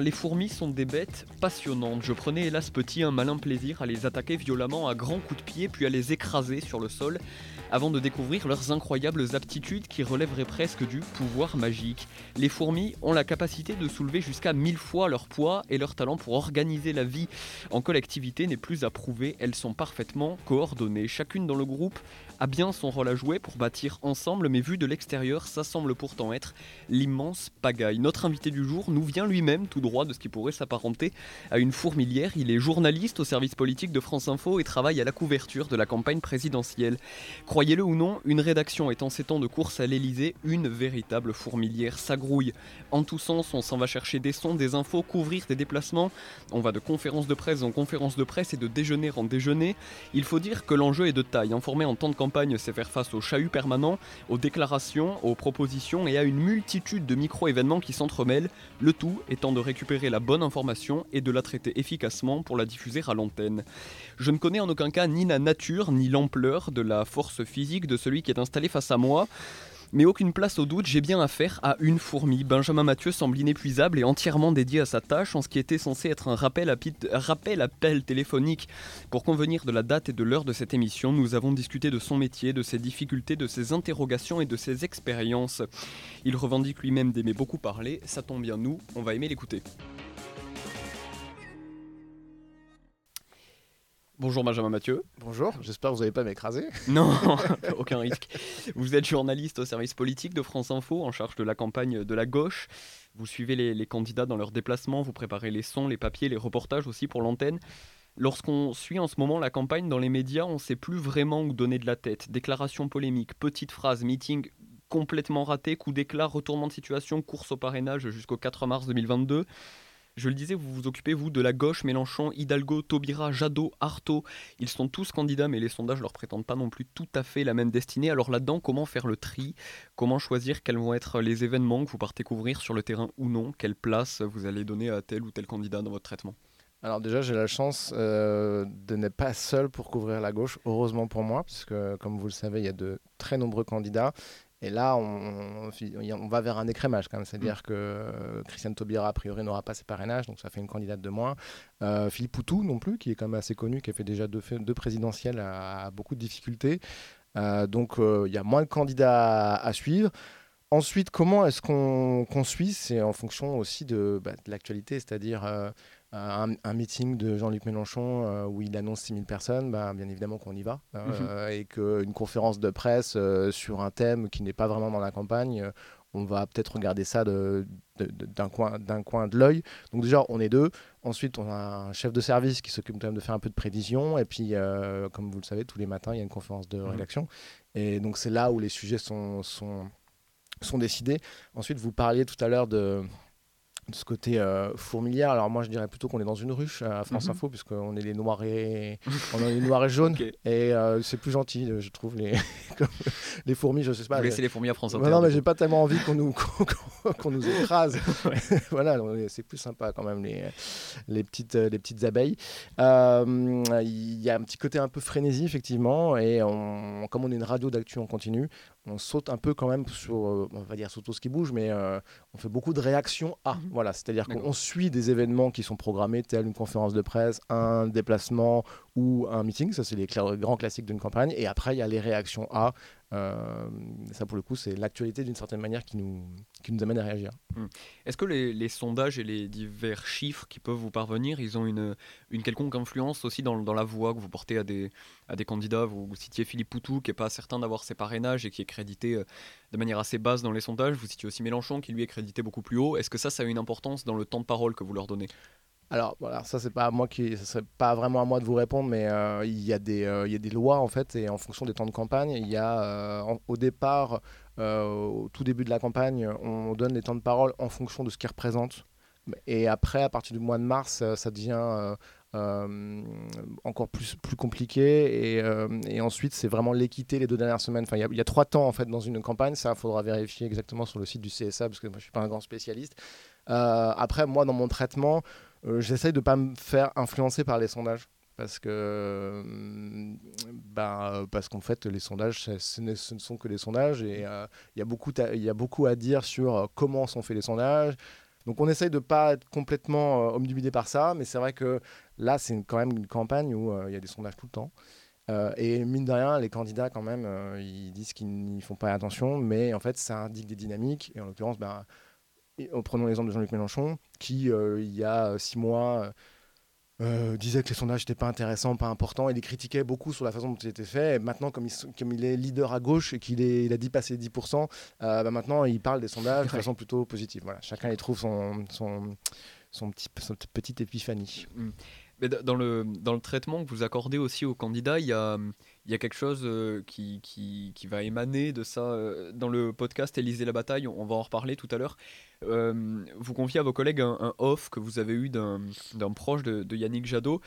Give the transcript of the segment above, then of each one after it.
Les fourmis sont des bêtes passionnantes. Je prenais hélas petit un malin plaisir à les attaquer violemment à grands coups de pied puis à les écraser sur le sol avant de découvrir leurs incroyables aptitudes qui relèveraient presque du pouvoir magique. Les fourmis ont la capacité de soulever jusqu'à mille fois leur poids et leur talent pour organiser la vie en collectivité n'est plus à prouver, elles sont parfaitement coordonnées. Chacune dans le groupe a bien son rôle à jouer pour bâtir ensemble, mais vu de l'extérieur, ça semble pourtant être l'immense pagaille. Notre invité du jour nous vient lui-même tout droit de ce qui pourrait s'apparenter à une fourmilière. Il est journaliste au service politique de France Info et travaille à la couverture de la campagne présidentielle. Croyez-le ou non, une rédaction est en ces temps de course à l'Elysée une véritable fourmilière. Ça grouille. En tous sens, on s'en va chercher des sons, des infos, couvrir des déplacements. On va de conférence de presse en conférence de presse et de déjeuner en déjeuner. Il faut dire que l'enjeu est de taille. Informé en temps de campagne, c'est faire face aux chahuts permanents, aux déclarations, aux propositions et à une multitude de micro-événements qui s'entremêlent, le tout étant de récupérer la bonne information et de la traiter efficacement pour la diffuser à l'antenne. Je ne connais en aucun cas ni la nature ni l'ampleur de la force physique de celui qui est installé face à moi. Mais aucune place au doute, j'ai bien affaire à une fourmi. Benjamin Mathieu semble inépuisable et entièrement dédié à sa tâche en ce qui était censé être un rappel, appel téléphonique. Pour convenir de la date et de l'heure de cette émission, nous avons discuté de son métier, de ses difficultés, de ses interrogations et de ses expériences. Il revendique lui-même d'aimer beaucoup parler, ça tombe bien nous, on va aimer l'écouter. Bonjour Benjamin Mathieu. Bonjour, j'espère que vous n'allez pas m'écraser. Non, aucun risque. Vous êtes journaliste au service politique de France Info en charge de la campagne de la gauche. Vous suivez les, candidats dans leurs déplacements, vous préparez les sons, les papiers, les reportages aussi pour l'antenne. Lorsqu'on suit en ce moment la campagne dans les médias, on ne sait plus vraiment où donner de la tête. Déclarations polémiques, petites phrases, meetings complètement ratés, coup d'éclat, retournement de situation, course au parrainage jusqu'au 4 mars 2022. Je le disais, vous vous occupez, vous, de la gauche, Mélenchon, Hidalgo, Taubira, Jadot, Artaud. Ils sont tous candidats, mais les sondages leur prétendent pas non plus tout à fait la même destinée. Alors là-dedans, comment faire le tri? Comment choisir quels vont être les événements que vous partez couvrir sur le terrain ou non? Quelle place vous allez donner à tel ou tel candidat dans votre traitement? Alors déjà, j'ai la chance euh, de n'être pas seul pour couvrir la gauche, heureusement pour moi, puisque comme vous le savez, il y a de très nombreux candidats et là, on, on, va vers un écrémage quand même. C'est-à-dire mm. que euh, Christiane Taubira, a priori, n'aura pas ses parrainages, donc ça fait une candidate de moins. Euh, Philippe Poutou, non plus, qui est quand même assez connu, qui a fait déjà deux, deux présidentielles, a, beaucoup de difficultés. Euh, donc il y a moins de candidats à, suivre. Ensuite, comment est-ce qu'on suit? C'est en fonction aussi de, bah, de l'actualité, c'est-à-dire un, meeting de Jean-Luc Mélenchon euh, où il annonce 6000 personnes, bah, bien évidemment qu'on y va. Euh, mhm. Et qu'une conférence de presse euh, sur un thème qui n'est pas vraiment dans la campagne, on va peut-être regarder ça d'un coin, coin de l'œil. Donc déjà, on est deux. Ensuite, on a un chef de service qui s'occupe quand même de faire un peu de prévision. Et puis, comme vous le savez, tous les matins, il y a une conférence de mhm. rédaction. Et donc, c'est là où les sujets sont, sont, sont décidés. Ensuite, vous parliez tout à l'heure de de ce côté euh, fourmilière. Alors moi, je dirais plutôt qu'on est dans une ruche à France mhm. Info, puisqu'on est les noirs et on est les noirs et jaunes, et euh, c'est plus gentil, je trouve les les fourmis. Je sais pas. Vous laissez les fourmis à France Info. non, mais j'ai pas tellement envie qu'on nous qu'on nous écrase. voilà, c'est plus sympa quand même les les petites les petites abeilles. Euh, il y a un petit côté un peu frénésie effectivement, et on, comme on est une radio d'actu en continu, on saute un peu quand même sur, euh, on va dire sur tout ce qui bouge, mais euh, on fait beaucoup de réactions à. Mhm. Voilà, c'est-à-dire qu'on suit des événements qui sont programmés, tels une conférence de presse, un déplacement ou un meeting. Ça, c'est les grands classiques d'une campagne. Et après, il y a les réactions à. Euh, ça, pour le coup, c'est l'actualité d'une certaine manière qui nous, qui nous amène à réagir. Hmm. Est-ce que les, sondages et les divers chiffres qui peuvent vous parvenir, ils ont une, une quelconque influence aussi dans, la voix que vous portez à des, à des candidats? Vous, citiez Philippe Poutou, qui n'est pas certain d'avoir ses parrainages et qui est crédité euh, de manière assez basse dans les sondages. Vous citiez aussi Mélenchon, qui lui est crédité beaucoup plus haut. Est-ce que ça, ça a une importance dans le temps de parole que vous leur donnez? Alors voilà, ça c'est pas moi qui, serait pas vraiment à moi de vous répondre, mais euh, il y a des, euh, il y a des lois en fait et en fonction des temps de campagne, il y a euh, au départ, au tout début de la campagne, on donne les temps de parole en fonction de ce qu'ils représentent, et après à partir du mois de mars, ça devient encore plus, plus compliqué. Et, ensuite, c'est vraiment l'équité les deux dernières semaines. Enfin, il y, a trois temps en fait dans une campagne. Ça, il faudra vérifier exactement sur le site du CSA parce que moi, je suis pas un grand spécialiste. après, moi, dans mon traitement, j'essaye de ne pas me faire influencer par les sondages parce que ben, parce qu'en fait les sondages ce ne, sont que des sondages et euh, il y a beaucoup y a beaucoup à dire sur comment sont faits les sondages Donc on essaye de pas être complètement omnibulé par ça, mais c'est vrai que là, c'est quand même une campagne où il y a des sondages tout le temps. et mine de rien, les candidats, quand même, ils disent qu'ils n'y font pas attention, mais en fait, ça indique des dynamiques. Et en l'occurrence, prenons l'exemple de Jean-Luc Mélenchon, qui, il y a six mois, euh, disait que les sondages n'étaient pas intéressants, pas importants. Il les critiquait beaucoup sur la façon dont ils étaient faits. Et maintenant, comme il, comme il est leader à gauche et qu'il il a dit passer 10%, euh, bah maintenant il parle des sondages de façon plutôt positive. Voilà, chacun y trouve son, son, son, petit, son petite épiphanie. Mm. Mais dans le, dans le traitement que vous accordez aussi aux candidats, il y a, il y a quelque chose euh, qui, qui, qui, va émaner de ça. Euh, dans le podcast Élysée la bataille, on va en reparler tout à l'heure. Euh, vous confiez à vos collègues un, off que vous avez eu d'un proche de, Yannick Jadot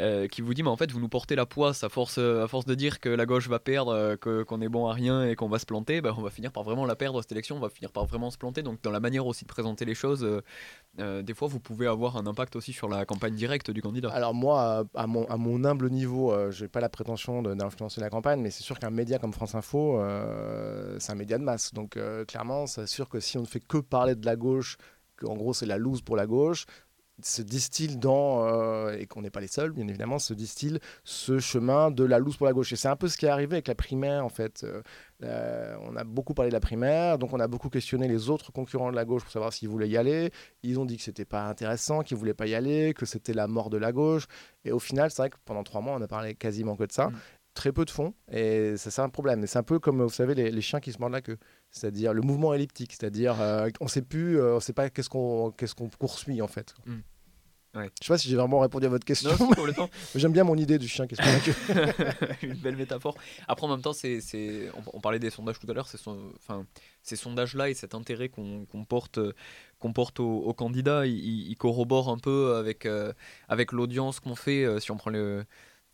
euh, qui vous dit mais en fait vous nous portez la poisse à force, à force de dire que la gauche va perdre, euh, qu'on est bon à rien et qu'on va se planter, ben, on va finir par vraiment la perdre cette élection, on va finir par vraiment se planter. Donc dans la manière aussi de présenter les choses, des fois vous pouvez avoir un impact aussi sur la campagne directe du candidat. Alors moi, à mon, à mon humble niveau, je n'ai pas la prétention d'influencer la campagne, mais c'est sûr qu'un média comme France Info, c'est un média de masse. Donc clairement, c'est sûr que si on ne fait que parler de la gauche, qu'en gros c'est la loose pour la gauche, se distille dans, euh, et qu'on n'est pas les seuls, bien évidemment, se distille ce chemin de la loose pour la gauche. Et c'est un peu ce qui est arrivé avec la primaire, en fait. Euh, on a beaucoup parlé de la primaire, donc on a beaucoup questionné les autres concurrents de la gauche pour savoir s'ils voulaient y aller. Ils ont dit que c'était pas intéressant, qu'ils voulaient pas y aller, que c'était la mort de la gauche. Et au final, c'est vrai que pendant trois mois, on a parlé quasiment que de ça. Mm. Très peu de fond, et c'est un problème. Et c'est un peu comme, vous savez, les, les chiens qui se mordent la queue c'est-à-dire le mouvement elliptique, c'est-à-dire euh, on sait plus, euh, on sait pas qu'est-ce qu'on qu'est-ce qu'on poursuit en fait. Mm. Ouais. Je sais pas si j'ai vraiment répondu à votre question. J'aime bien mon idée du chien qui se Une belle métaphore. Après, en même temps, c'est, on, parlait des sondages tout à l'heure. C'est enfin, ces sondages-là et cet intérêt qu'on, porte, qu'on porte aux, candidats, ils, corroborent un peu avec, euh, avec l'audience qu'on fait. si on prend le, euh,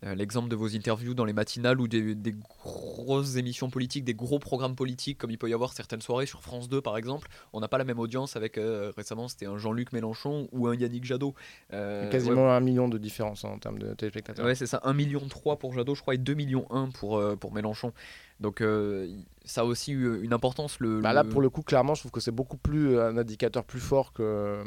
l'exemple de vos interviews dans les matinales ou des, grosses émissions politiques, des gros programmes politiques, comme il peut y avoir certaines soirées sur France 2 par exemple, on n'a pas la même audience avec euh, récemment c'était un Jean-Luc Mélenchon ou un Yannick Jadot. Euh, quasiment un million de différence en termes de téléspectateurs. Ouais, c'est ça, 1 million 3 pour Jadot, je crois, et 2 millions 1 pour, pour Mélenchon. Donc ça a aussi eu une importance. Le, bah Là, pour le coup, clairement, je trouve que c'est beaucoup plus un indicateur plus fort que,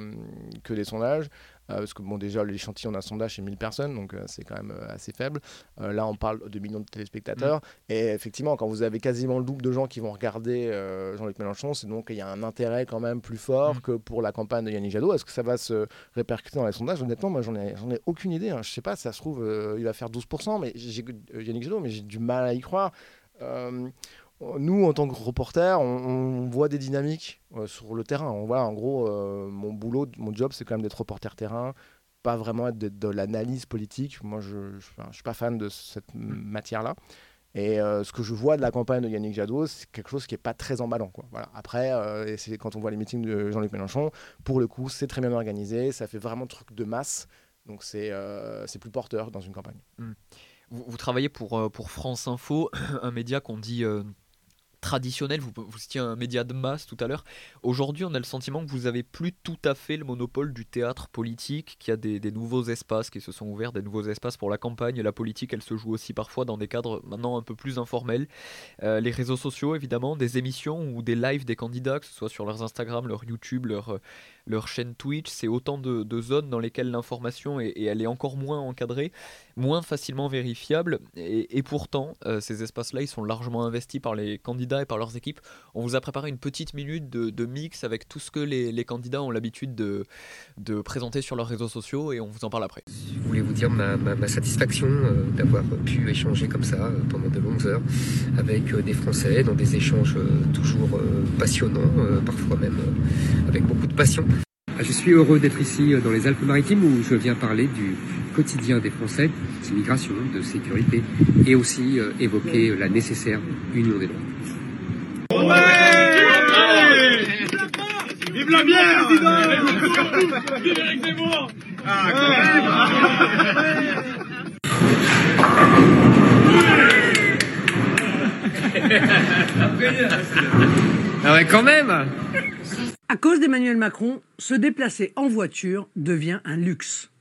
que les sondages. Euh, parce que bon, déjà, l'échantillon d'un sondage, c'est 1000 personnes, donc euh, c'est quand même euh, assez faible. là, on parle de millions de téléspectateurs. Mm. Et effectivement, quand vous avez quasiment le double de gens qui vont regarder Jean-Luc Mélenchon, c'est donc qu'il y a un intérêt quand même plus fort mm. que pour la campagne de Yannick Jadot. Est-ce que ça va se répercuter dans les sondages? Honnêtement, moi, j'en ai, ai aucune idée. Hein. Je sais pas, ça se trouve, il va faire 12%, mais Yannick Jadot, mais j'ai du mal à y croire nous, en tant que reporter, on, voit des dynamiques euh, sur le terrain. On voit, en gros, euh, mon boulot, mon job, c'est quand même d'être reporter terrain, pas vraiment être de, l'analyse politique. Moi, je ne suis pas fan de cette matière-là. Et euh, ce que je vois de la campagne de Yannick Jadot, c'est quelque chose qui n'est pas très emballant. Quoi. Voilà. Après, c'est quand on voit les meetings de Jean-Luc Mélenchon, pour le coup, c'est très bien organisé, ça fait vraiment truc de masse. Donc c'est plus porteur dans une campagne. Mmh. Vous, vous, travaillez pour, pour France Info, un média qu'on dit traditionnel, vous, vous citiez un média de masse tout à l'heure. Aujourd'hui, on a le sentiment que vous avez plus tout à fait le monopole du théâtre politique, qu'il y a des, nouveaux espaces qui se sont ouverts, des nouveaux espaces pour la campagne. La politique, elle se joue aussi parfois dans des cadres maintenant un peu plus informels. Euh, les réseaux sociaux, évidemment, des émissions ou des lives des candidats, que ce soit sur leurs Instagram, leur YouTube, leur, leur chaîne Twitch, c'est autant de, zones dans lesquelles l'information est, elle est encore moins encadrée, moins facilement vérifiable. Et, pourtant, euh, ces espaces-là, ils sont largement investis par les candidats et par leurs équipes. On vous a préparé une petite minute de, mix avec tout ce que les, candidats ont l'habitude de, de, présenter sur leurs réseaux sociaux et on vous en parle après. Je voulais vous dire ma, satisfaction euh, d'avoir pu échanger comme ça euh, pendant de longues heures avec des Français dans des échanges toujours passionnants, parfois même avec beaucoup de passion. Je suis heureux d'être ici dans les Alpes-Maritimes où je viens parler du quotidien des Français, d'immigration, de sécurité et aussi euh, évoquer euh, la nécessaire union des droits. Vive la bière Vive Ah, ah ouais, quand même à cause d'Emmanuel Macron, se déplacer en voiture devient un luxe.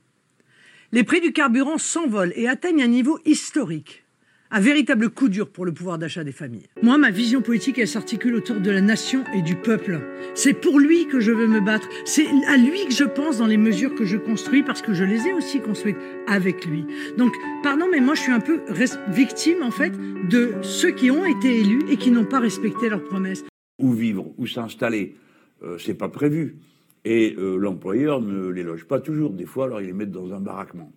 Les prix du carburant s'envolent et atteignent un niveau historique. Un véritable coup dur pour le pouvoir d'achat des familles. Moi, ma vision politique, elle s'articule autour de la nation et du peuple. C'est pour lui que je veux me battre. C'est à lui que je pense dans les mesures que je construis parce que je les ai aussi construites avec lui. Donc, pardon, mais moi, je suis un peu victime, en fait, de ceux qui ont été élus et qui n'ont pas respecté leurs promesses. Où vivre, où s'installer, euh, c'est pas prévu. Et euh, l'employeur ne les loge pas toujours. Des fois, alors ils les mettent dans un baraquement.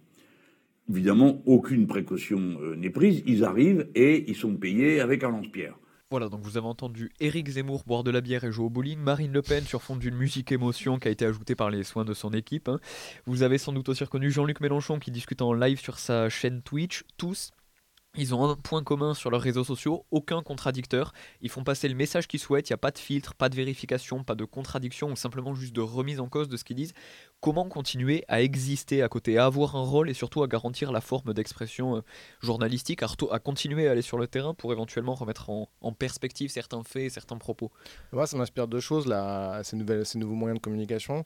Évidemment, aucune précaution euh, n'est prise. Ils arrivent et ils sont payés avec un lance-pierre. Voilà, donc vous avez entendu Éric Zemmour boire de la bière et jouer au bowling, Marine Le Pen sur fond d'une musique émotion qui a été ajoutée par les soins de son équipe. Hein. Vous avez sans doute aussi reconnu Jean-Luc Mélenchon qui discute en live sur sa chaîne Twitch. Tous ils ont un point commun sur leurs réseaux sociaux, aucun contradicteur. Ils font passer le message qu'ils souhaitent, il n'y a pas de filtre, pas de vérification, pas de contradiction, ou simplement juste de remise en cause de ce qu'ils disent. Comment continuer à exister à côté, à avoir un rôle et surtout à garantir la forme d'expression euh, journalistique, à, continuer à aller sur le terrain pour éventuellement remettre en, perspective certains faits et certains propos? Ça m'inspire deux choses, là, ces nouveaux moyens de communication.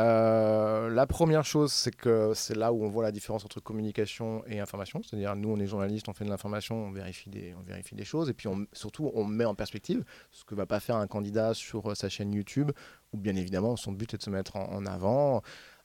Euh, la première chose, c'est que c'est là où on voit la différence entre communication et information. C'est-à-dire, nous, on est journalistes, on fait de l'information, on vérifie des, on vérifie des choses, et puis surtout, on met en perspective ce que va pas faire un candidat sur euh, sa chaîne YouTube, où bien évidemment, son but est de se mettre en avant.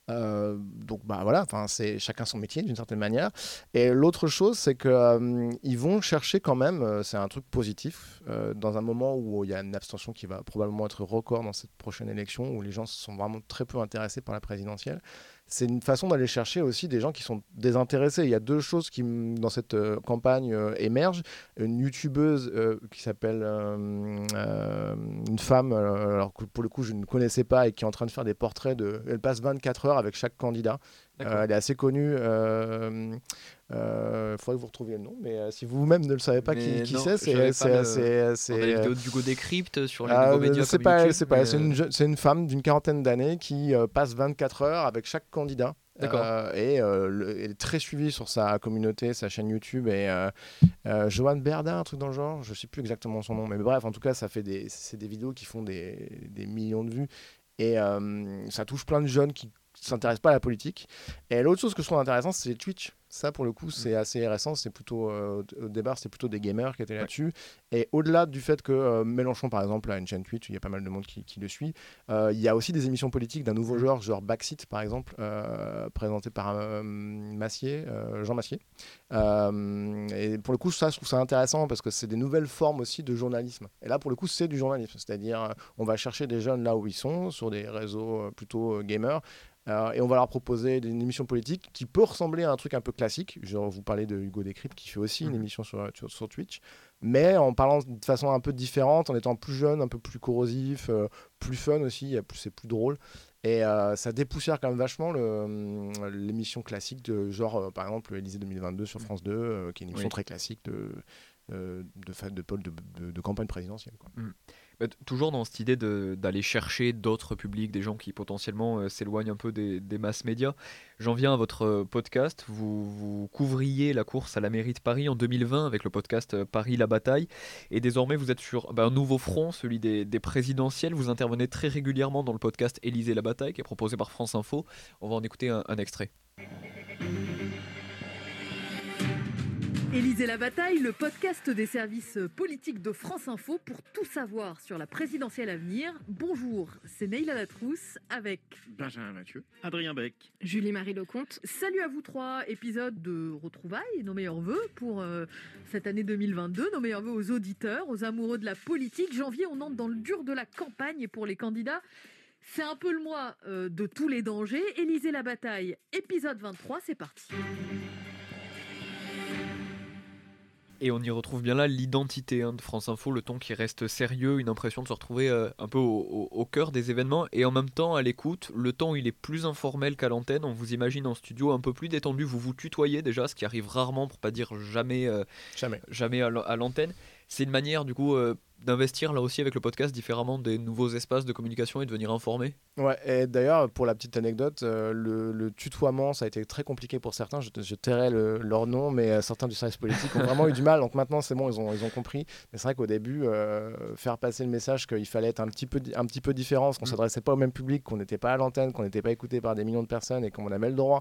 Euh, donc bah voilà, enfin c'est chacun son métier d'une certaine manière. Et l'autre chose, c'est que euh, ils vont chercher quand même, euh, c'est un truc positif, dans un moment où il y a une abstention qui va probablement être record dans cette prochaine élection, où les gens sont vraiment très peu intéressés par la présidentielle c'est une façon d'aller chercher aussi des gens qui sont désintéressés. Il y a deux choses qui, dans cette euh, campagne, euh, émergent. Une youtubeuse euh, qui s'appelle une femme, alors que pour le coup je ne connaissais pas, et qui est en train de faire des portraits de. Elle passe 24 heures avec chaque candidat. elle est assez connue. Il euh, faudrait que vous retrouviez le nom, mais euh, si vous-même ne le savez pas qui, qui c'est, c'est. C'est des vidéos du Go Décrypte sur les ah, nouveaux médias. C'est pas, c'est pas, c'est une, une, femme d'une quarantaine d'années qui euh, passe 24 heures avec chaque candidat. et elle est très suivie sur sa communauté, sa chaîne YouTube. Et Joanne Berda, un truc dans le genre, je sais plus exactement son nom, mais bref, en tout cas, ça fait des, c'est des vidéos qui font des, des millions de vues. Et ça touche plein de jeunes qui s'intéressent pas à la politique. Et l'autre chose que je trouve intéressante, c'est Twitch. Ça, pour le coup, c'est mm. assez récent. C'est plutôt, euh, au départ, c'était plutôt des gamers qui étaient là-dessus. Et au-delà du fait que euh, Mélenchon, par exemple, a une chaîne Twitch, il y a pas mal de monde qui, le suit, euh, il y a aussi des émissions politiques d'un nouveau mm. genre, genre Backseat, par exemple, présenté par Massier, Jean Massier. et pour le coup, ça, je trouve ça intéressant parce que c'est des nouvelles formes aussi de journalisme. Et là, pour le coup, c'est du journalisme. C'est-à-dire, on va chercher des jeunes là où ils sont, sur des réseaux plutôt gamers. Euh, et on va leur proposer une émission politique qui peut ressembler à un truc un peu classique. Je vous parlais de Hugo Décrypte qui fait aussi une mhm. émission sur, sur, Twitch, mais en parlant de façon un peu différente, en étant plus jeune, un peu plus corrosif, euh, plus fun aussi, c'est plus drôle. Et euh, ça dépoussière quand même vachement l'émission classique de genre, par exemple, Élysée 2022 sur France 2, qui est une émission très classique de, de, de, de, de, campagne présidentielle. Quoi. Mm. Bah, toujours dans cette idée d'aller chercher d'autres publics, des gens qui potentiellement euh, s'éloignent un peu des, masses médias. J'en viens à votre euh, podcast. Vous, couvriez la course à la mairie de Paris en 2020 avec le podcast euh, Paris la bataille. Et désormais, vous êtes sur bah, un nouveau front, celui des, présidentielles. Vous intervenez très régulièrement dans le podcast Élysée la bataille, qui est proposé par France Info. On va en écouter un extrait. Élisée la bataille, le podcast des services politiques de France Info pour tout savoir sur la présidentielle à venir. Bonjour, c'est Neila Latrousse avec Benjamin Mathieu, Adrien Beck, Julie-Marie Lecomte. Salut à vous trois, épisode de retrouvailles, nos meilleurs voeux pour euh, cette année 2022, nos meilleurs voeux aux auditeurs, aux amoureux de la politique. Janvier, on entre dans le dur de la campagne et pour les candidats. C'est un peu le mois euh, de tous les dangers. Élisée la bataille, épisode 23, c'est parti. Et on y retrouve bien là l'identité hein, de France Info, le ton qui reste sérieux, une impression de se retrouver euh, un peu au, cœur des événements et en même temps à l'écoute, le temps il est plus informel qu'à l'antenne, on vous imagine en studio un peu plus détendu, vous vous tutoyez déjà, ce qui arrive rarement pour pas dire jamais, euh, jamais. jamais à l'antenne. C'est une manière du coup euh, d'investir là aussi avec le podcast différemment des nouveaux espaces de communication et de venir informer Ouais, et d'ailleurs, pour la petite anecdote, euh, le, tutoiement, ça a été très compliqué pour certains. Je, je tairai leur nom, mais euh, certains du service politique ont vraiment eu du mal. Donc maintenant, c'est bon, ils ont, ils ont compris. Mais c'est vrai qu'au début, euh, faire passer le message qu'il fallait être un petit peu, un petit peu différent, qu'on ne mm. s'adressait pas au même public, qu'on n'était pas à l'antenne, qu'on n'était pas écouté par des millions de personnes et qu'on avait le droit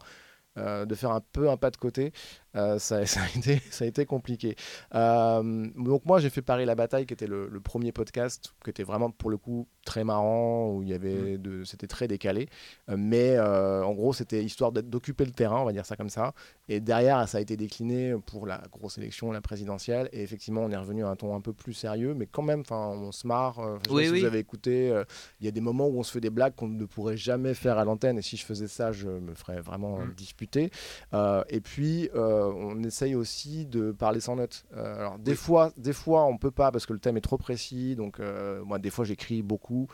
de faire un peu un pas de côté, ça, ça, a été, ça a été compliqué. donc moi, j'ai fait Paris la bataille, qui était le, le, premier podcast, qui était vraiment pour le coup très marrant, où il y avait de, c'était très décalé, mais en gros, c'était histoire d'occuper le terrain, on va dire ça comme ça. Et derrière, ça a été décliné pour la grosse élection, la présidentielle, et effectivement, on est revenu à un ton un peu plus sérieux, mais quand même, enfin, on se marre. je oui, sais si vous avez écouté, il y a des moments où on se fait des blagues qu'on ne pourrait jamais faire à l'antenne, et si je faisais ça, je me ferais vraiment mmh. disputer. Et puis, on essaye aussi de parler sans notes. alors, des fois, des fois, on peut pas parce que le thème est trop précis. Donc, moi, des fois, j'écris beaucoup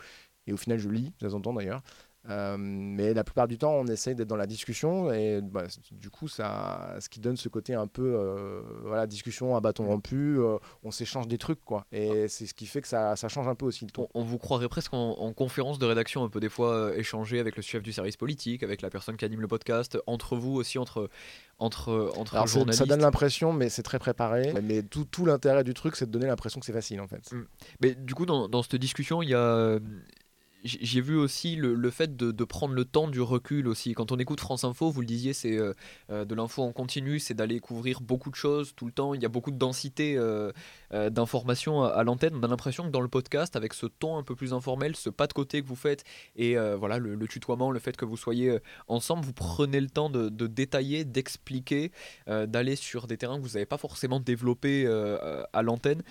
et au final, je lis, de temps en temps d'ailleurs. Euh, mais la plupart du temps, on essaye d'être dans la discussion et bah, du coup, ça, ce qui donne ce côté un peu, euh, voilà, discussion à bâton rompu, euh, on s'échange des trucs, quoi. Et c'est ce qui fait que ça, ça, change un peu aussi le ton. On, vous croirait presque en, conférence de rédaction, un peu des fois échanger avec le chef du service politique, avec la personne qui anime le podcast, entre vous aussi, entre entre, entre journalistes. Ça donne l'impression, mais c'est très préparé. Mais tout, tout l'intérêt du truc, c'est de donner l'impression que c'est facile, en fait. Mm. Mais du coup, dans, dans cette discussion, il y a j'ai vu aussi le, fait de, prendre le temps du recul aussi. Quand on écoute France Info, vous le disiez, c'est euh, euh, de l'info en continu, c'est d'aller couvrir beaucoup de choses tout le temps. Il y a beaucoup de densité euh, d'informations à, l'antenne. On a l'impression que dans le podcast, avec ce ton un peu plus informel, ce pas de côté que vous faites et voilà le, tutoiement, le fait que vous soyez ensemble, vous prenez le temps de, de détailler, d'expliquer, d'aller sur des terrains que vous n'avez pas forcément développés à l'antenne.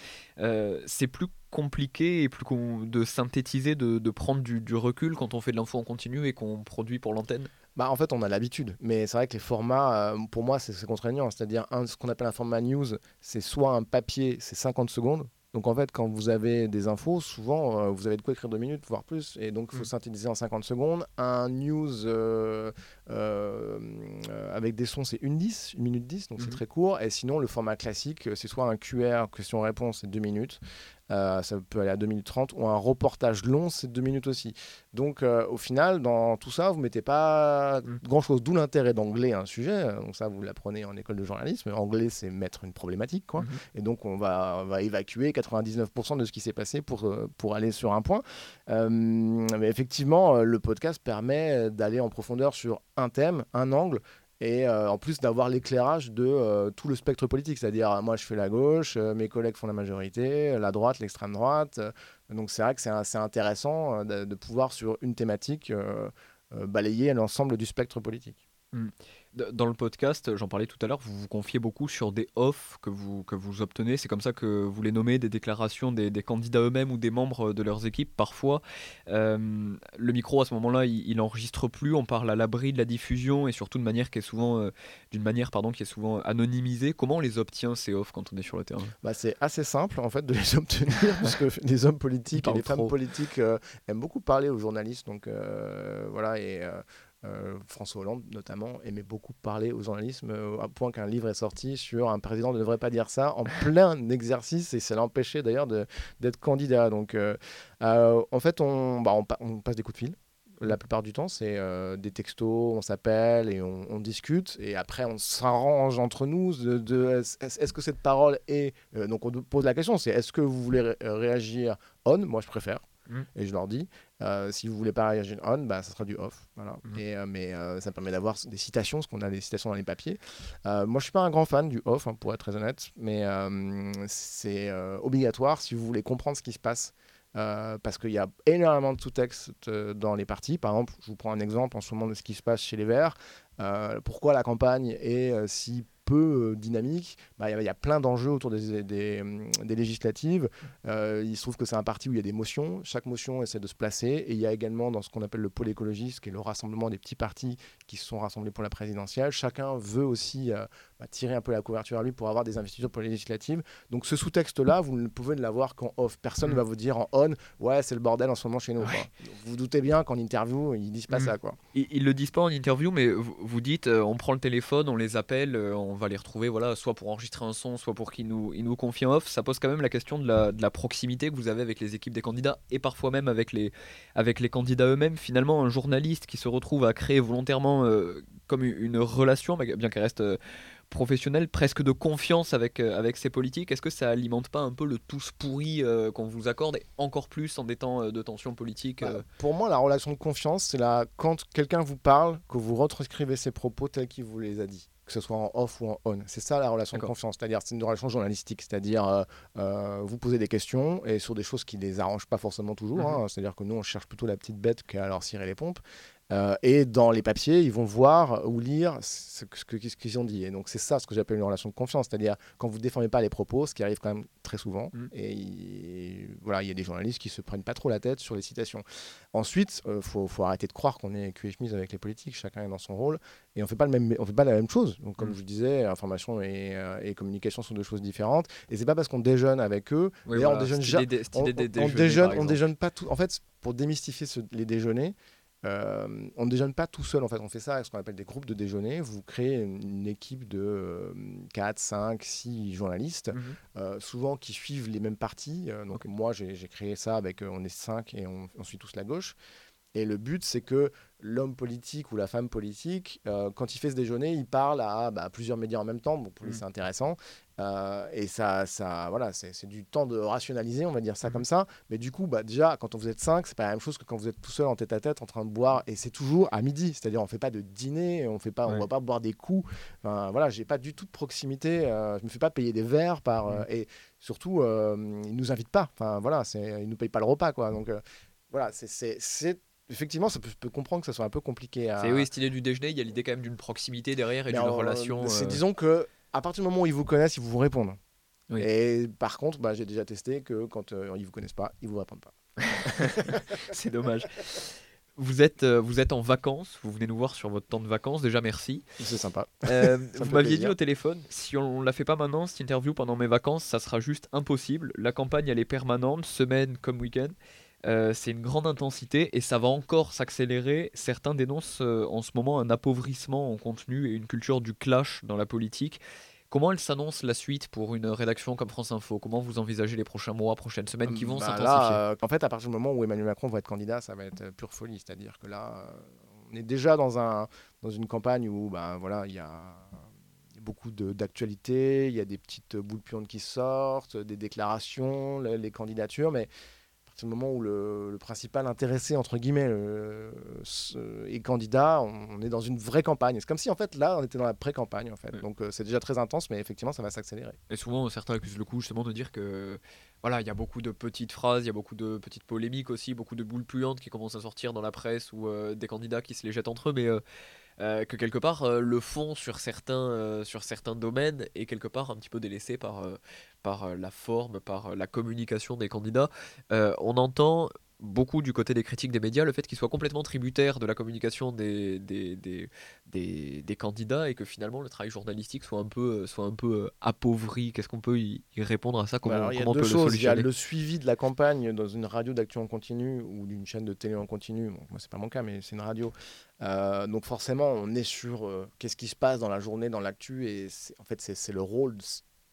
c'est plus compliqué et plus de synthétiser, de, prendre du, recul quand on fait de l'info en continu et qu'on produit pour l'antenne? Bah, en fait, on a l'habitude, mais c'est vrai que les formats, euh, pour moi, c'est contraignant. C'est-à-dire, ce qu'on appelle un format news, c'est soit un papier, c'est 50 secondes, donc en fait, quand vous avez des infos, souvent euh, vous avez de quoi écrire deux minutes, voire plus, et donc il faut mm. synthétiser en 50 secondes. Un news euh, euh, avec des sons, c'est une 10, une minute 10, donc c'est mm-hmm. très court. Et sinon, le format classique, c'est soit un QR, question-réponse, c'est deux minutes. Ça peut aller à 2 minutes 30, ou un reportage long, c'est deux minutes aussi. Donc au final, dans tout ça, vous ne mettez pas mm. grand-chose, d'où l'intérêt d'anglais un sujet. Donc ça, vous l'apprenez en école de journalisme. Anglais, c'est mettre une problématique, quoi. Mm-hmm. Et donc on va, on va évacuer 99% de ce qui s'est passé pour, euh, pour aller sur un point. Euh, mais effectivement, euh, le podcast permet d'aller en profondeur sur un thème, un angle, et en plus d'avoir l'éclairage de tout le spectre politique, c'est-à-dire moi je fais la gauche, mes collègues font la majorité, la droite, l'extrême droite. donc c'est vrai que c'est assez intéressant de, pouvoir sur une thématique balayer l'ensemble du spectre politique. Mmh. Dans le podcast, j'en parlais tout à l'heure, vous vous confiez beaucoup sur des offs que vous, que vous obtenez. C'est comme ça que vous les nommez, des déclarations des, des candidats eux-mêmes ou des membres de leurs équipes parfois. Euh, le micro, à ce moment-là, il, n'enregistre plus. On parle à l'abri de la diffusion et surtout de manière qui est souvent, euh, d'une manière pardon, qui est souvent anonymisée. Comment on les obtient ces offs quand on est sur le terrain? Bah, C'est assez simple en fait de les obtenir parce que les hommes politiques et les femmes politiques euh, aiment beaucoup parler aux journalistes. Donc voilà, et euh, François Hollande notamment aimait beaucoup parler aux journalistes euh, à point qu'un livre est sorti sur un président ne devrait pas dire ça en plein exercice et ça l'empêchait d'ailleurs d'être candidat. Donc euh, en fait on, bah, on, passe des coups de fil. La plupart du temps, c'est des textos, on s'appelle et on, discute. Et après, on s'arrange entre nous de, est-ce que cette parole est. donc, on pose la question c'est est-ce que vous voulez réagir on? Moi, je préfère. Mmh. Et je leur dis, euh, si vous voulez pas réagir on, bah, ça sera du off. Voilà. Mhm. Et, euh, mais euh, ça permet d'avoir des citations, parce qu'on a des citations dans les papiers. moi, je suis pas un grand fan du off, hein, pour être très honnête, mais c'est obligatoire si vous voulez comprendre ce qui se passe. parce qu'il y a énormément de sous-textes dans les parties. Par exemple, je vous prends un exemple en ce moment de ce qui se passe chez les Verts. pourquoi la campagne est si peu euh, dynamique, bah, il y, a plein d'enjeux autour des, des, hum, législatives. Euh, il se trouve que c'est un parti où il y a des motions. Chaque motion essaie de se placer. Et il y a également dans ce qu'on appelle le pôle écologiste, qui est le rassemblement des petits partis qui se sont rassemblés pour la présidentielle. Chacun veut aussi euh, bah, tirer un peu la couverture à lui pour avoir des investitures pour les législatives. Donc ce sous-texte-là, vous ne pouvez l'avoir qu'en off. Personne ne mm. va vous dire en on, ouais, c'est le bordel en ce moment chez nous. Vous, vous doutez bien qu'en interview, ils disent pas mm. ça. Quoi. Ils, ne le disent pas en interview, mais vous, dites, on prend le téléphone, on les appelle, on on va les retrouver, voilà, soit pour enregistrer un son, soit pour qu'ils nous, ils nous confient en off. Ça pose quand même la question de la, de la, proximité que vous avez avec les équipes des candidats et parfois même avec les, avec les candidats eux-mêmes. Finalement, un journaliste qui se retrouve à créer volontairement euh, comme une relation, bien qu'elle reste. Euh, professionnel, presque de confiance avec, euh, avec ces politiques. Est-ce que ça alimente pas un peu le tous pourri qu'on vous accorde, et encore plus en des temps de tension politique bah, Pour moi, la relation de confiance, c'est quand quelqu'un vous parle, que vous retranscrivez ses propos tels qu'il vous les a dit que ce soit en off ou en on. C'est ça la relation de confiance, c'est-à-dire c'est une relation journalistique, c'est-à-dire vous posez des questions et sur des choses qui les arrangent pas forcément toujours, mhm. hein. c'est-à-dire que nous on cherche plutôt la petite bête qu'à leur cirer les pompes, euh, et dans les papiers, ils vont voir ou lire ce, qu'ils ont dit. Et donc, c'est ça ce que j'appelle une relation de confiance. C'est-à-dire, quand vous ne défendez pas les propos, ce qui arrive quand même très souvent, mm. et voilà, il y a des journalistes qui se prennent pas trop la tête sur les citations. Ensuite, il euh, faut, arrêter de croire qu'on est cul et avec les politiques. Chacun est dans son rôle. Et on on fait pas la même chose. Donc, comme mm. je disais, information euh, et, communication sont deux choses différentes. Et c'est pas parce qu'on déjeune avec eux. on déjeune, on, déjeune, on déjeune pas tout. En fait, pour démystifier les déjeuners, euh, on ne déjeune pas tout seul, en fait. On fait ça avec ce qu'on appelle des groupes de déjeuner. Vous créez une, équipe de 4, 5, 6 journalistes, mhm. euh, souvent qui suivent les mêmes partis. Euh, donc, moi, j'ai créé ça avec. on est 5 et on, on, suit tous la gauche. Et le but, c'est que l'homme politique ou la femme politique, euh, quand il fait ce déjeuner, il parle à bah, plusieurs médias en même temps. Bon, pour lui, mm. c'est intéressant. Euh, et ça, ça voilà, c'est du temps de rationaliser, on va dire ça mm. comme ça. Mais du coup, bah, déjà, quand vous êtes cinq, c'est pas la même chose que quand vous êtes tout seul en tête à tête en train de boire. Et c'est toujours à midi. C'est-à-dire, on fait pas de dîner, on fait pas, on va pas boire des coups. Enfin, voilà, j'ai pas du tout de proximité. Euh, je me fais pas payer des verres par. Mm. et surtout, ils nous invitent pas. Enfin, voilà, ils nous payent pas le repas, quoi. Donc, voilà, c'est effectivement, ça peut, comprendre que ça soit un peu compliqué à. C'est oui, stylé du déjeuner, il y a l'idée quand même d'une proximité derrière et d'une relation. C'est euh, disons que à partir du moment où ils vous connaissent, ils vous répondent. Et par contre, bah, j'ai déjà testé que quand euh, ils vous connaissent pas, ils vous répondent pas. c'est dommage. Vous êtes, euh, vous êtes en vacances, vous venez nous voir sur votre temps de vacances. Déjà, merci. C'est sympa. vous m'aviez dit au téléphone, si on ne la fait pas maintenant, cette interview pendant mes vacances, ça sera juste impossible. La campagne, elle est permanente, semaine comme week-end. Euh, c'est une grande intensité et ça va encore s'accélérer. Certains dénoncent euh, en ce moment un appauvrissement en contenu et une culture du clash dans la politique. Comment elle s'annonce la suite pour une rédaction comme France Info? Comment vous envisagez les prochains mois, prochaines semaines qui vont bah s'intensifier? euh, En fait, à partir du moment où Emmanuel Macron va être candidat, ça va être pure folie. C'est-à-dire que là, on est déjà dans, un, dans une campagne où ben, voilà, il y a beaucoup d'actualités, il y a des petites boules puantes qui sortent, des déclarations, les candidatures, mais le moment où le, principal intéressé, entre guillemets, est candidat, on, est dans une vraie campagne. C'est comme si, en fait, là, on était dans la pré-campagne, en fait. Donc, euh, c'est déjà très intense, mais effectivement, ça va s'accélérer. Et souvent, certains accusent le coup, justement, de dire que, voilà, il y a beaucoup de petites phrases, il y a beaucoup de petites polémiques aussi, beaucoup de boules puantes qui commencent à sortir dans la presse ou euh, des candidats qui se les jettent entre eux, mais... Euh, euh, que quelque part euh, le fond sur certains, euh, sur certains domaines est quelque part un petit peu délaissé par, par la forme, par la communication des candidats. on entend beaucoup du côté des critiques des médias le fait qu'ils soient complètement tributaires de la communication des, des, des, des, candidats et que finalement le travail journalistique soit un peu, soit un peu appauvri. Qu'est-ce qu'on peut y, répondre à ça? Comment, bah, comment on peut le Il y a le suivi de la campagne dans une radio d'actu en continu ou d'une chaîne de télé en continu. Bon, moi, c'est pas mon cas, mais c'est une radio. Euh, donc forcément, on est sur euh, qu'est-ce qui se passe dans la journée, dans l'actu, et en fait, c'est le rôle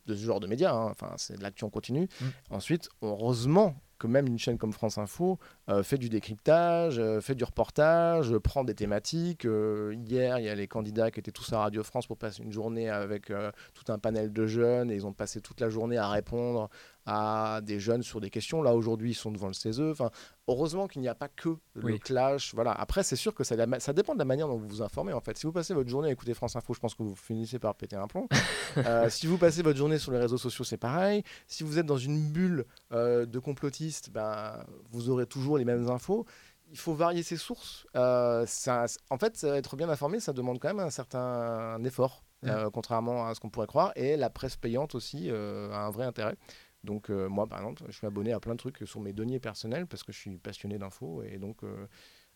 de, ce genre de médias. Hein. Enfin, c'est de l'actu en continu. Mmh. Ensuite, heureusement que même une chaîne comme France Info euh, fait du décryptage, fait du reportage, prend des thématiques. hier, il y a les candidats qui étaient tous à Radio France pour passer une journée avec tout un panel de jeunes et ils ont passé toute la journée à répondre à des jeunes sur des questions. Là, aujourd'hui, ils sont devant le CESE. Enfin, heureusement qu'il n'y a pas que le clash. Voilà. Après, c'est sûr que ça, ça, dépend de la manière dont vous vous informez. En fait, si vous passez votre journée à écouter France Info, je pense que vous finissez par péter un plomb. Euh, si vous passez votre journée sur les réseaux sociaux, c'est pareil. Si vous êtes dans une bulle euh, de complotistes, ben, vous aurez toujours les mêmes infos. Il faut varier ses sources. Euh, ça, en fait, être bien informé, ça demande quand même un certain effort. contrairement à ce qu'on pourrait croire, et la presse payante aussi a un vrai intérêt. Donc euh, moi, par exemple, je suis abonné à plein de trucs sur mes deniers personnels parce que je suis passionné d'infos et donc euh,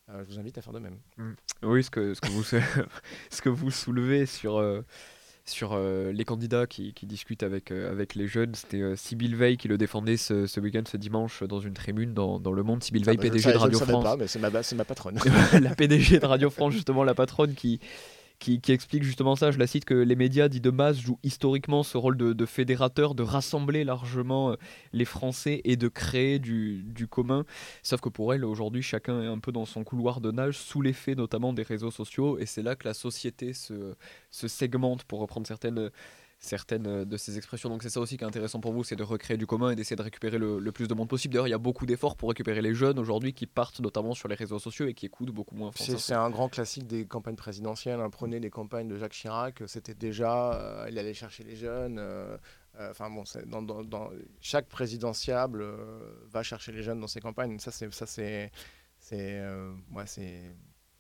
euh, je vous invite à faire de même. Mm. Oui, ce que, ce que, vous, ce que vous soulevez sur, sur les candidats qui, qui discutent avec, avec les jeunes, c'était Sybille Veil qui le défendait ce, ce week-end, ce dimanche, dans une tribune dans, dans Le Monde. Sybille Veil, PDG de Radio France. Pas, mais c'est ma, ma patronne. la PDG de Radio France, justement, la patronne qui qui, explique justement ça. Je la cite que les médias dits de masse jouent historiquement ce rôle de, fédérateur, de rassembler largement euh, les Français et de créer du, commun. Sauf que pour elle, aujourd'hui, chacun est un peu dans son couloir de nage, sous l'effet notamment des réseaux sociaux. Et c'est là que la société se, se segmente, pour reprendre certaines certaines euh, de ces expressions. Donc c'est ça aussi qui est intéressant pour vous, c'est de recréer du commun et d'essayer de récupérer le, plus de monde possible. D'ailleurs, il y a beaucoup d'efforts pour récupérer les jeunes aujourd'hui qui partent notamment sur les réseaux sociaux et qui écoutent beaucoup moins C'est un grand classique des campagnes présidentielles. Hein. Prenez les campagnes de Jacques Chirac, c'était déjà, euh, il allait chercher les jeunes. Euh, enfin bon, dans, dans, chaque présidentiable va chercher les jeunes dans ses campagnes. Ça c'est ça c'est c'est c'est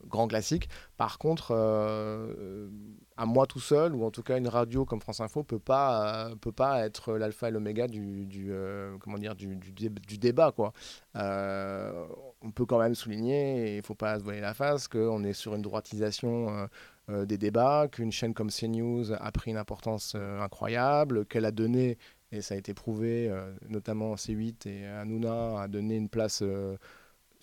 grand classique. Par contre, euh, euh, à moi tout seul, ou en tout cas une radio comme France Info, peut pas, euh, peut pas être l'alpha et l'oméga du, du du, du, débat. Quoi. on peut quand même souligner, et il faut pas se voiler la face, qu'on est sur une droitisation des débats, qu'une chaîne comme CNews a pris une importance incroyable, qu'elle a donné, et ça a été prouvé, notamment C8 et Hanouna, a donné une place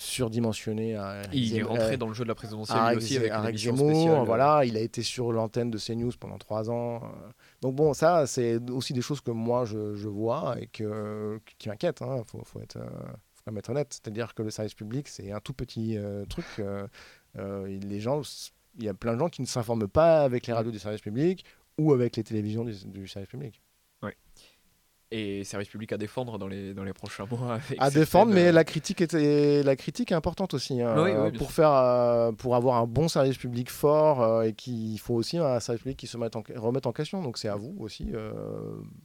surdimensionné. À il est rentré dans le jeu de la présidentielle aussi avec, Zemmour, voilà, il a été sur l'antenne de CNews pendant trois ans. Euh. Donc bon, ça, c'est aussi des choses que moi je, vois et que, qui m'inquiètent. Il hein. faut, faut, être, euh, faut quand même être honnête. C'est-à-dire que le service public, c'est un tout petit euh, truc. les gens, il y a plein de gens qui ne s'informent pas avec les radios du service public ou avec les télévisions du service public et service public à défendre dans les, dans les prochains mois. à défendre, mais la critique, est, la critique est importante aussi. Hein, pour, faire, euh, pour avoir un bon service public fort, euh, et qu'il faut aussi un service public qui se mette en, remette en question. Donc c'est à vous aussi euh,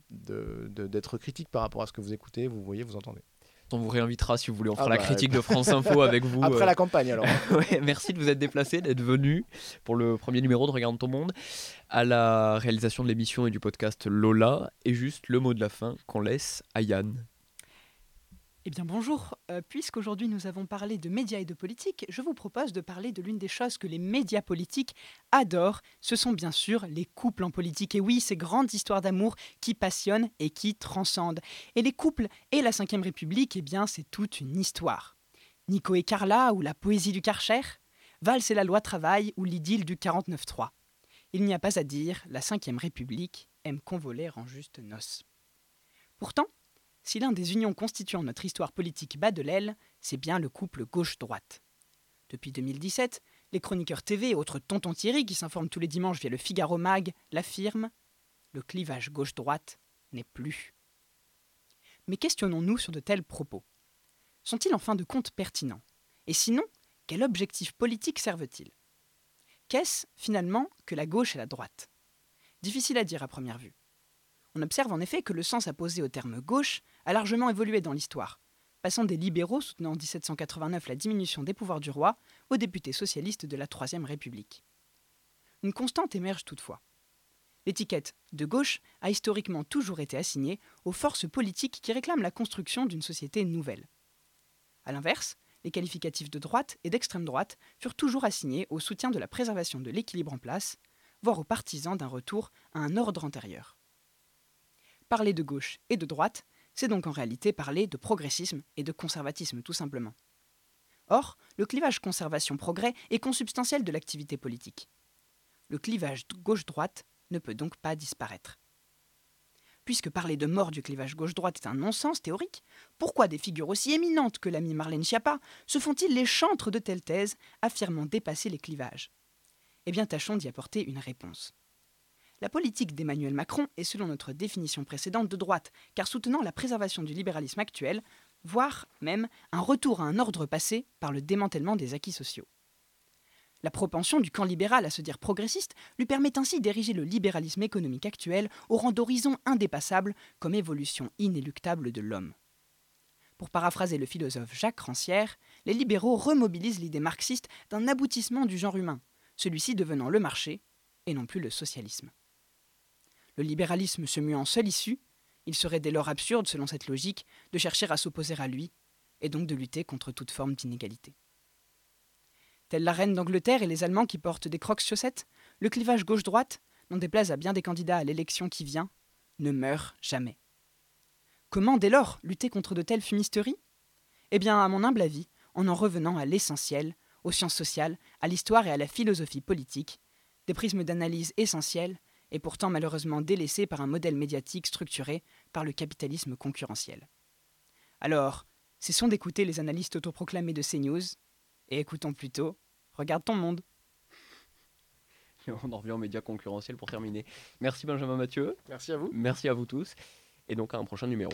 d'être critique par rapport à ce que vous écoutez, vous voyez, vous entendez. On vous réinvitera si vous voulez. On fera ah la bah, critique de France Info avec vous. Après euh. la campagne, alors. merci de vous être déplacé, d'être venu pour le premier numéro de Regarde ton monde, à la réalisation de l'émission et du podcast Lola. Et juste le mot de la fin qu'on laisse à Yann. Eh bien bonjour, euh, puisqu'aujourd'hui nous avons parlé de médias et de politique, je vous propose de parler de l'une des choses que les médias politiques adorent, ce sont bien sûr les couples en politique. Et oui, ces grandes histoires d'amour qui passionnent et qui transcendent. Et les couples et la Ve République, eh bien c'est toute une histoire. Nico et Carla ou la poésie du Karcher, Valls et la loi travail ou l'idylle du 49-3. Il n'y a pas à dire, la Ve République aime convoler en juste noces. Pourtant, si l'un des unions constituant notre histoire politique bat de l'aile, c'est bien le couple gauche-droite. Depuis 2017, les chroniqueurs TV et autres tontons Thierry qui s'informent tous les dimanches via le Figaro Mag l'affirment le clivage gauche-droite n'est plus. Mais questionnons-nous sur de tels propos. Sont-ils en fin de compte pertinents? Et sinon, quel objectif politique servent-ils? Qu'est-ce, finalement, que la gauche et la droite? Difficile à dire à première vue. On observe en effet que le sens apposé au terme gauche a largement évolué dans l'histoire, passant des libéraux soutenant en 1789 la diminution des pouvoirs du roi aux députés socialistes de la Troisième République. Une constante émerge toutefois. L'étiquette de gauche a historiquement toujours été assignée aux forces politiques qui réclament la construction d'une société nouvelle. A l'inverse, les qualificatifs de droite et d'extrême droite furent toujours assignés au soutien de la préservation de l'équilibre en place, voire aux partisans d'un retour à un ordre antérieur. Parler de gauche et de droite, c'est donc en réalité parler de progressisme et de conservatisme tout simplement. Or, le clivage conservation-progrès est consubstantiel de l'activité politique. Le clivage gauche-droite ne peut donc pas disparaître. Puisque parler de mort du clivage gauche-droite est un non-sens théorique, pourquoi des figures aussi éminentes que l'ami Marlène Schiappa se font-ils les chantres de telles thèses affirmant dépasser les clivages? Eh bien, tâchons d'y apporter une réponse. La politique d'Emmanuel Macron est selon notre définition précédente de droite, car soutenant la préservation du libéralisme actuel, voire même un retour à un ordre passé par le démantèlement des acquis sociaux. La propension du camp libéral à se dire progressiste lui permet ainsi d'ériger le libéralisme économique actuel au rang d'horizon indépassable comme évolution inéluctable de l'homme. Pour paraphraser le philosophe Jacques Rancière, les libéraux remobilisent l'idée marxiste d'un aboutissement du genre humain, celui-ci devenant le marché et non plus le socialisme le libéralisme se mue en seule issue, il serait dès lors absurde, selon cette logique, de chercher à s'opposer à lui, et donc de lutter contre toute forme d'inégalité. Telle la reine d'Angleterre et les Allemands qui portent des crocs chaussettes, le clivage gauche-droite, n'en déplaise à bien des candidats à l'élection qui vient, ne meurt jamais. Comment dès lors lutter contre de telles fumisteries? Eh bien, à mon humble avis, en en revenant à l'essentiel, aux sciences sociales, à l'histoire et à la philosophie politique, des prismes d'analyse essentiels et pourtant malheureusement délaissés par un modèle médiatique structuré par le capitalisme concurrentiel. Alors, cessons d'écouter les analystes autoproclamés de CNews et écoutons plutôt Regarde ton monde. On en revient aux médias concurrentiels pour terminer. Merci Benjamin Mathieu. Merci à vous. Merci à vous tous. Et donc à un prochain numéro.